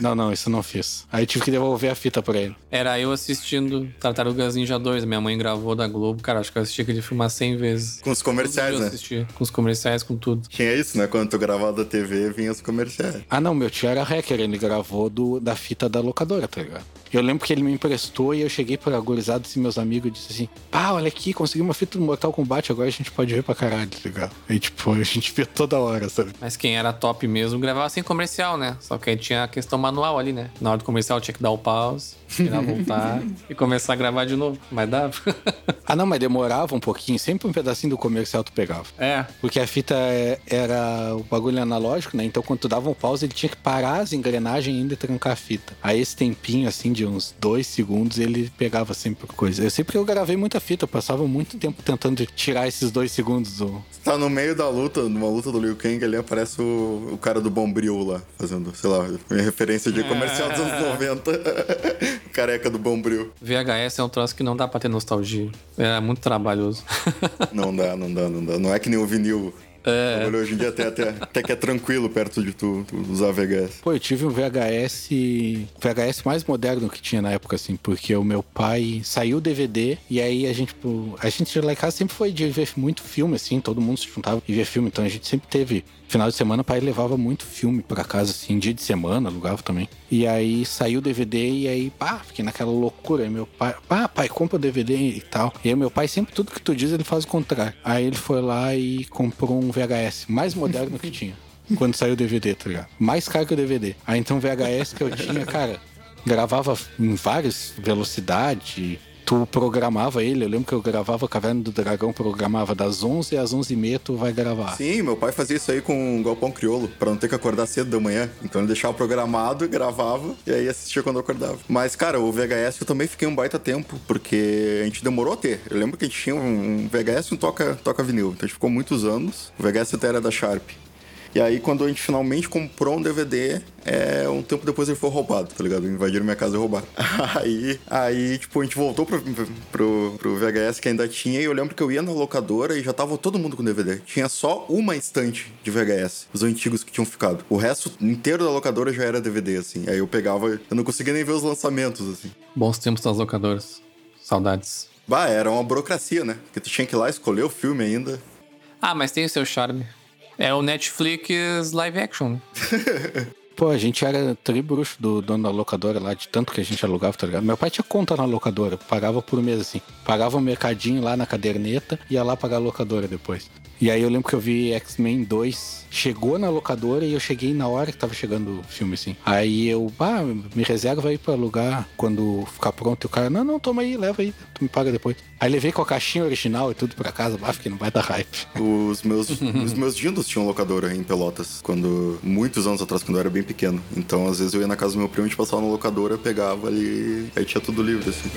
Não, não, isso eu não fiz. Aí tive que devolver a fita pra ele. Era eu assistindo Tartarugas Ninja 2. Minha mãe gravou da Globo. Cara, acho que eu assisti aquele filme umas 100 vezes. Com os comerciais, né? assisti, com os comerciais, com tudo. Tinha isso, né? Quando tu gravava da TV, vinha os comerciais. Ah, não, meu tio era hacker, ele gravou do, da fita da locadora, tá ligado? Eu lembro que ele me emprestou e eu cheguei pra gurizada e meus amigos e disse assim: pá, olha aqui, consegui uma fita do Mortal Kombat, agora a gente pode ver pra caralho, tá ligado? Aí, tipo, a gente vê toda hora, sabe? Mas quem era top mesmo gravava sem comercial, né? Só que aí tinha a questão manual ali, né? Na hora do comercial tinha que dar o pause, esperar voltar e começar a gravar de novo. Mas dava. Ah, não, mas demorava um pouquinho, sempre um pedacinho do comercial tu pegava. é. Porque a fita é- era o bagulho analógico, né? Então quando tu dava um pause, ele tinha que parar as engrenagens ainda e trancar a fita. Aí esse tempinho, assim, de uns dois segundos, ele pegava sempre coisa. Eu sempre que eu gravei muita fita, eu passava muito tempo tentando tirar esses dois segundos do. Tá no meio da luta, numa luta do Liu Kang, ali aparece o, o cara do Bombril lá, fazendo, sei lá, minha referência de comercial dos anos 90. Careca do Bombril. VHS é um troço que não dá pra ter nostalgia. Era muito trabalhoso. Não dá, não dá, não dá. Não é que nem o vinil. É. Olha, Hoje em dia até, até, até que é tranquilo perto de tu, tu usar VHS. Pô, eu tive um VHS. VHS mais moderno que tinha na época, assim, porque o meu pai saiu o DVD e aí a gente, pô, a gente lá em casa sempre foi de ver muito filme, assim, todo mundo se juntava e via filme, então a gente sempre teve. Final de semana, pai levava muito filme pra casa, assim, dia de semana, alugava também. E aí saiu o DVD e aí, pá, fiquei naquela loucura. Aí meu pai, pá, pai, compra o DVD e tal. E aí meu pai, sempre tudo que tu diz, ele faz o contrário. Aí ele foi lá e comprou um VHS mais moderno que tinha. Quando saiu o DVD, tá ligado? Mais caro que o DVD. Aí então o VHS que eu tinha, cara, gravava em várias velocidades. Tu programava ele, eu lembro que eu gravava Caverna do Dragão, programava das 11 às 11h30 tu vai gravar. Sim, meu pai fazia isso aí com o Galpão Criolo, pra não ter que acordar cedo da manhã. Então ele deixava programado, gravava e aí assistia quando eu acordava. Mas, cara, o VHS eu também fiquei um baita tempo, porque a gente demorou a ter. Eu lembro que a gente tinha um VHS e um toca, toca vinil. Então a gente ficou muitos anos. O VHS até era da Sharp. E aí, quando a gente finalmente comprou um DVD, é, um tempo depois ele foi roubado, tá ligado? Invadiram minha casa e roubaram. Aí, aí tipo, a gente voltou pro, pro, pro VHS que ainda tinha, e eu lembro que eu ia na locadora e já tava todo mundo com DVD. Tinha só uma estante de VHS, os antigos que tinham ficado. O resto inteiro da locadora já era DVD, assim. Aí eu pegava, eu não conseguia nem ver os lançamentos, assim. Bons tempos das locadoras. Saudades. Bah, era uma burocracia, né? Porque tu tinha que ir lá escolher o filme ainda. Ah, mas tem o seu charme. É o Netflix live action. Pô, a gente era tribruxo do dono da locadora lá, de tanto que a gente alugava, tá ligado? Meu pai tinha conta na locadora, pagava por mês assim. Pagava um mercadinho lá na caderneta, ia lá pagar a locadora depois. E aí eu lembro que eu vi X-Men 2, chegou na locadora e eu cheguei na hora que tava chegando o filme, assim. Aí eu, ah, me reserva aí pra alugar quando ficar pronto. E o cara, não, não, toma aí, leva aí, tu me paga depois. Aí levei com a caixinha original e tudo pra casa, ah, que não vai dar hype. Os meus, os meus dindos tinham locadora em Pelotas, quando muitos anos atrás, quando eu era bem pequeno. Então, às vezes eu ia na casa do meu primo, a gente passava na locadora, pegava ali, aí tinha tudo livre, assim.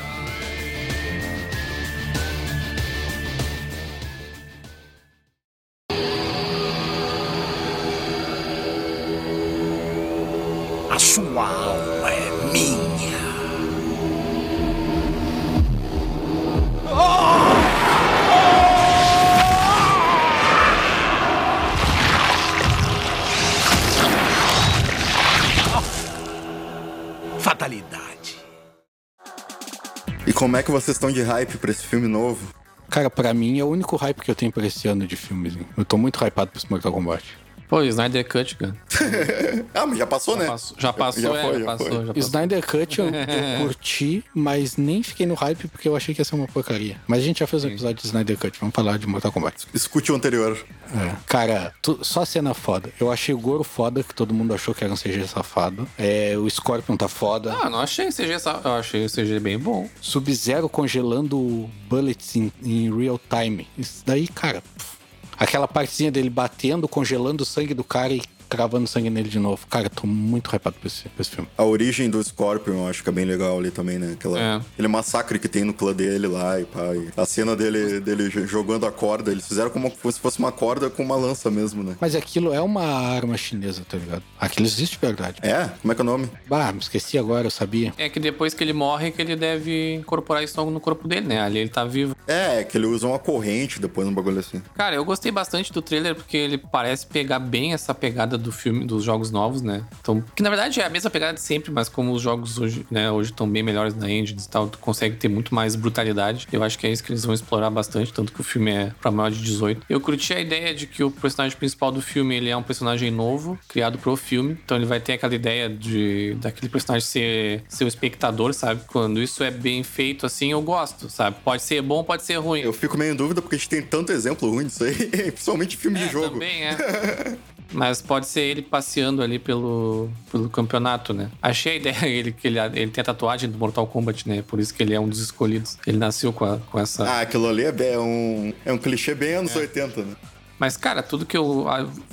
Como é que vocês estão de hype pra esse filme novo? Cara, pra mim é o único hype que eu tenho pra esse ano de filmes. hein? Eu tô muito hypado pra esse Mortal Kombat. Pô, Snyder Cut, cara. Ah, mas já passou, né? Passou- já passou, Já é, foi, já já passou, foi. já passou. Snyder Cut eu, eu curti, mas nem fiquei no hype porque eu achei que ia ser uma porcaria. Mas a gente já fez um episódio de Snyder Cut, vamos falar de Mortal Kombat. Escute o anterior. É. Cara, tu- só cena foda. Eu achei o Goro foda, que todo mundo achou que era um CG safado. É, o Scorpion tá foda. Ah, não achei CG, sa- eu achei o CG bem bom. Sub-Zero congelando bullets em, em real time. Isso daí, cara. pff. Aquela partezinha dele batendo, congelando o sangue do cara e cravando sangue nele de novo. Cara, tô muito hypado pra esse, pra esse filme. A origem do Scorpion eu acho que é bem legal ali também, né? Aquela, É. Aquele massacre que tem no clã dele lá e pá. e a cena dele, dele jogando a corda, eles fizeram como se fosse uma corda com uma lança mesmo, né? Mas aquilo é uma arma chinesa, tá ligado? Aquilo existe de verdade. É? Como é que é o nome? Bah, me esqueci agora, eu sabia. É que depois que ele morre, que ele deve incorporar isso no corpo dele, né? Ali ele tá vivo. É, que ele usa uma corrente depois, um bagulho assim. Cara, eu gostei bastante do trailer porque ele parece pegar bem essa pegada do filme, dos jogos novos, né? Então, que na verdade é a mesma pegada de sempre, mas como os jogos hoje, né, hoje estão bem melhores na engine e tal, tu consegue ter muito mais brutalidade. Eu acho que é isso que eles vão explorar bastante, tanto que o filme é pra maior de 18. Eu curti a ideia de que o personagem principal do filme, ele é um personagem novo, criado pro filme. Então ele vai ter aquela ideia de daquele personagem ser, o espectador, sabe? Quando isso é bem feito assim, eu gosto, sabe? Pode ser bom, pode ser ruim. Eu fico meio em dúvida porque a gente tem tanto exemplo ruim disso aí, principalmente filme É, de jogo. Também é. Mas pode ser ele passeando ali pelo, pelo campeonato, né? Achei a ideia ele, que ele, ele tem a tatuagem do Mortal Kombat, né? Por isso que ele é um dos escolhidos. Ele nasceu com, a- com essa. Ah, aquilo ali é, bem- é um, é um clichê bem anos 80, né? Mas, cara, tudo que eu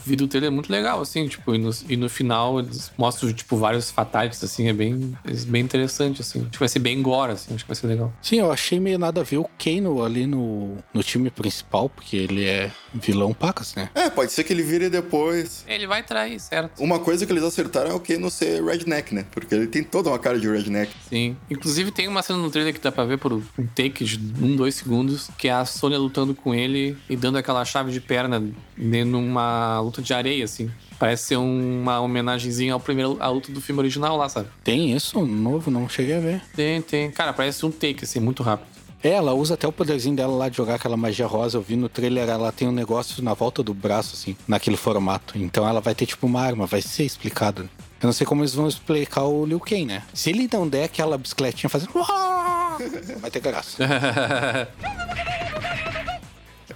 vi do trailer é muito legal, assim, tipo, e no, e no final eles mostram, tipo, vários fatalities, assim, é bem, é bem interessante, assim. Acho que vai ser bem gore, assim, acho que vai ser legal. Sim, eu achei meio nada a ver o Kano ali no, no time principal, porque ele é vilão pacas, né? É, pode ser que ele vire depois. Ele vai trair, certo? Uma coisa que eles acertaram é o não ser redneck, né? Porque ele tem toda uma cara de redneck. Sim. Inclusive tem uma cena no trailer que dá pra ver por um take de um, dois segundos, que é a Sônia lutando com ele e dando aquela chave de perna ne- numa luta de areia, assim. Parece ser uma homenagenzinha ao primeiro, à luta do filme original lá, sabe? Tem isso novo, não cheguei a ver. Tem, tem. Cara, parece um take, assim, muito rápido. É, ela usa até o poderzinho dela lá de jogar aquela magia rosa. Eu vi no trailer, ela tem um negócio na volta do braço, assim, naquele formato. Então ela vai ter tipo uma arma, vai ser explicado. Eu não sei como eles vão explicar o Liu Kang, né? Se ele não der aquela bicicletinha fazendo. Vai ter graça.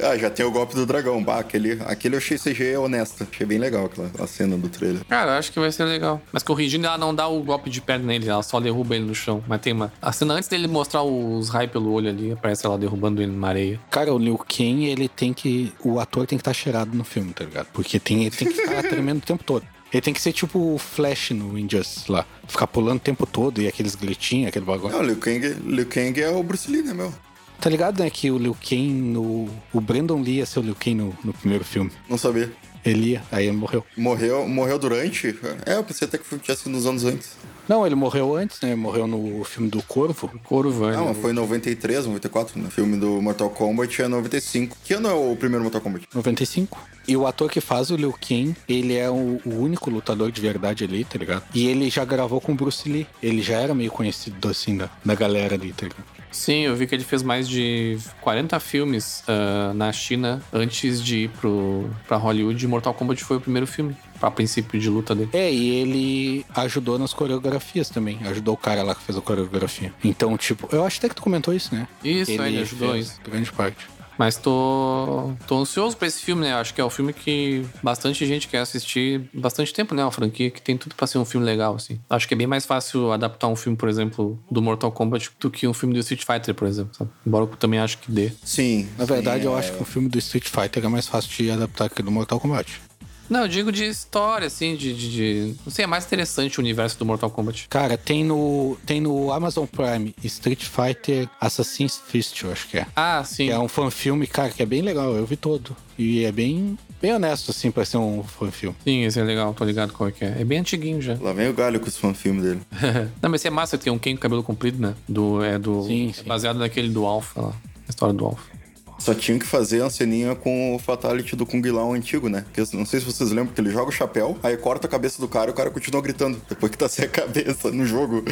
Ah, já tem o golpe do dragão. Bah, aquele, aquele eu achei CG honesto. Achei bem legal aquela a cena do trailer. Cara, eu acho que vai ser legal. Mas corrigindo, ela não dá o golpe de perna nele, ela só derruba ele no chão. Mas tem uma. A cena antes dele mostrar os raios pelo olho ali, aparece ela derrubando ele numa areia. Cara, o Liu Kang, ele tem que. O ator tem que estar cheirado no filme, tá ligado? Porque tem, ele tem que ficar tremendo o tempo todo. Ele tem que ser tipo o Flash no Injustice lá. Ficar pulando o tempo todo e aqueles gritinhos, aquele bagulho. Não, Liu Kang, Liu Kang é o Bruce Lee, né, meu? Tá ligado, né? Que o Liu Kang no. O Brandon Lee ia ser o Liu Kang no, no primeiro filme. Não sabia. Ele ia, aí ele morreu. Morreu, morreu durante? É, eu pensei até que tinha sido nos anos antes. Não, ele morreu antes, né? Morreu no filme do Corvo. Corvani. Ah, mas foi em 93, 94, né? O filme do Mortal Kombat é 95. Que ano é o primeiro Mortal Kombat? 95. E o ator que faz o Liu Kang, ele é o, o único lutador de verdade ali, tá ligado? E ele já gravou com o Bruce Lee. Ele já era meio conhecido, assim, da, da galera ali, tá ligado? Sim, eu vi que ele fez mais de 40 filmes ah, na China antes de ir pro, pra Hollywood. e Mortal Kombat foi o primeiro filme. A princípio de luta dele. É, e ele ajudou nas coreografias também. Ajudou o cara lá que fez a coreografia. Então, tipo, eu acho até que tu comentou isso, né? Isso, ele ajudou fez isso. Grande parte. Mas tô, tô ansioso pra esse filme, né? Acho que é um filme que bastante gente quer assistir bastante tempo, né? Uma franquia que tem tudo pra ser um filme legal, assim. Acho que é bem mais fácil adaptar um filme, por exemplo, do Mortal Kombat do que um filme do Street Fighter, por exemplo, sabe? Embora eu também acho que dê. Sim. Na verdade, sim, eu é- acho que o filme do Street Fighter é mais fácil de adaptar que do Mortal Kombat. Não, eu digo de história, assim, de, de, de- Não sei, é mais interessante o universo do Mortal Kombat. Cara, tem no, tem no Amazon Prime Street Fighter Assassin's Fist, eu acho que é. Ah, sim. Que é um fanfilme, cara, que é bem legal. Eu vi todo. E é bem, bem honesto, assim, pra ser um fanfilme. Sim, esse é legal, tô ligado qual é que é. É bem antiguinho já. Lá vem o galho com os fanfilmes dele. Não, mas esse é massa, tem um Ken com cabelo comprido, né? Do, é do. Sim, é sim. baseado naquele do Alpha lá. A história do Alpha. Só tinham que fazer a ceninha com o Fatality do Kung Lao antigo, né? Porque não sei se vocês lembram que ele joga o chapéu, aí corta a cabeça do cara e o cara continua gritando. Depois que tá sem a cabeça no jogo.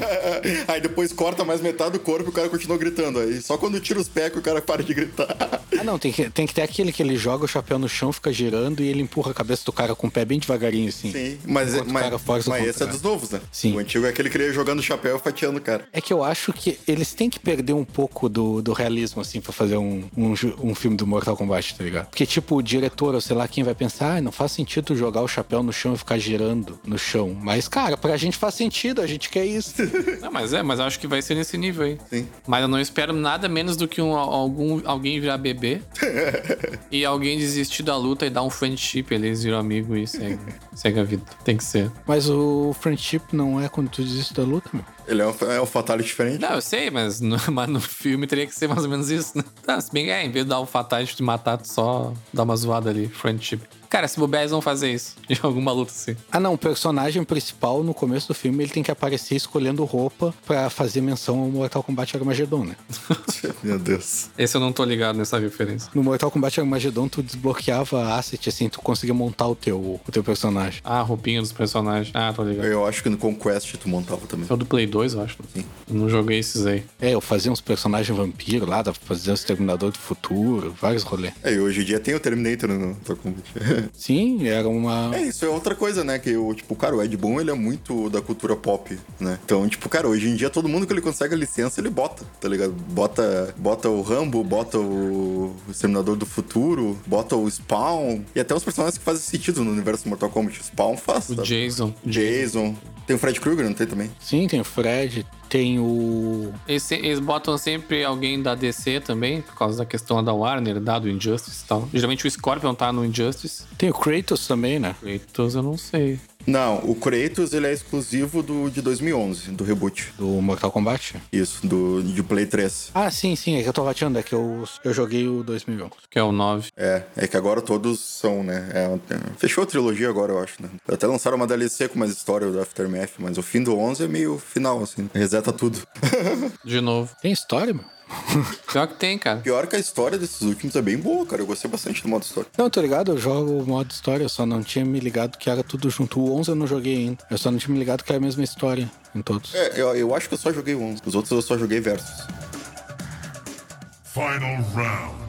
aí depois corta mais metade do corpo e o cara continua gritando. Aí só quando tira os pés que o cara para de gritar. Ah, não, tem que, tem que ter aquele que ele joga o chapéu no chão, fica girando e ele empurra a cabeça do cara com o pé bem devagarinho, assim. Sim, mas, o mas, mas esse é dos novos, né? Sim. O antigo é aquele que ele ia jogando o chapéu e fatiando o cara. É que eu acho que eles têm que perder um pouco do, do realismo, assim, pra fazer um, um, um filme do Mortal Kombat, tá ligado? Porque, tipo, o diretor, ou sei lá quem vai pensar, ah, não faz sentido jogar o chapéu no chão e ficar girando no chão. Mas, cara, pra gente faz sentido, a gente quer isso. Não, mas é, mas eu acho que vai ser nesse nível aí. Sim. Mas eu não espero nada menos do que um, algum, alguém virar bebê e alguém desistir da luta e dar um friendship, eles viram amigo e segue, segue a vida. Tem que ser. Mas o friendship não é quando tu desiste da luta, meu. Ele é um, é um Fatality diferente. Não, eu sei, mas no, mas no filme teria que ser mais ou menos isso, né? Tá, se bem que é, em vez de dar um fatality de matar, tu só dá uma zoada ali, friendship. Cara, se bobear, eles vão fazer isso. Em alguma luta assim. Ah, não, o personagem principal no começo do filme ele tem que aparecer escolhendo roupa pra fazer menção ao Mortal Kombat Armageddon, né? Meu Deus. Esse eu não tô ligado nessa referência. No Mortal Kombat Armageddon, tu desbloqueava asset, assim, tu conseguia montar o teu, o teu personagem. Ah, a roupinha dos personagens. Ah, tô ligado. Eu acho que no Conquest tu montava também. É o do Play 2, eu acho. Sim. Eu não joguei esses aí. É, eu fazia uns personagens vampiro lá, dava pra fazer um Exterminador do Futuro, vários rolês. É, e hoje em dia tem o Terminator no Mortal Kombat. Sim, era uma... É, isso é outra coisa, né? Que o, tipo, cara, o Ed Boon, ele é muito da cultura pop, né? Então, tipo, cara, hoje em dia todo mundo que ele consegue a licença, ele bota, tá ligado? Bota, bota o Rambo, bota o Exterminador do Futuro, bota o Spawn, e até os personagens que fazem sentido no universo Mortal Kombat. O Spawn faz, O sabe? Jason. Jason. Tem o Fred Krueger, não tem também? Sim, tem o Fred, tem o... Eles, botam sempre alguém da DC também, por causa da questão da Warner, dado o Injustice e tal. Geralmente o Scorpion tá no Injustice. Tem o Kratos também, né? Kratos eu não sei. Não, o Kratos, ele é exclusivo do, de 2011, do reboot. Do Mortal Kombat. Isso, do, de Play 3. Ah, sim, sim, é que eu tô rateando, é que eu, eu joguei o 2011. Que é o 9. É, é que agora todos são, né? É, é, fechou a trilogia agora, eu acho, né? Até lançaram uma DLC com mais história do Aftermath, mas o fim do 11 é meio final, assim. Reseta tudo. De novo. Tem história, meu? Pior que tem, cara. Pior que a história desses últimos é bem boa, cara. Eu gostei bastante do modo história. Não, tô ligado, eu jogo o modo história, eu só não tinha me ligado que era tudo junto. O 11 eu não joguei ainda. Eu só não tinha me ligado que era a mesma história em todos. É, eu, eu acho que eu só joguei o 11. Os outros eu só joguei versus. Final round.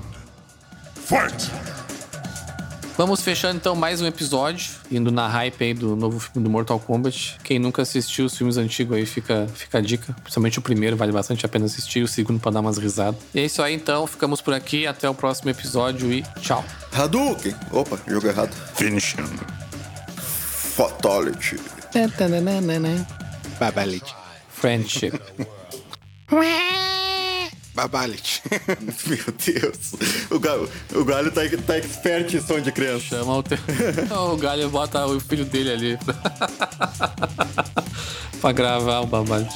Fight! Vamos fechando então mais um episódio, indo na hype aí do novo filme do Mortal Kombat. Quem nunca assistiu os filmes antigos aí, fica, fica a dica. Principalmente o primeiro, vale bastante a pena assistir. O segundo pra dar umas risadas. E é isso aí então, ficamos por aqui. Até o próximo episódio e tchau. Hadouken! Opa, jogo errado. Finish him. Fatality. Babalit. Friendship. Babalit. Meu Deus. O galho, o galho tá, tá expert em som de criança. Chama o teu. o Galho bota o filho dele ali pra, gravar o babate.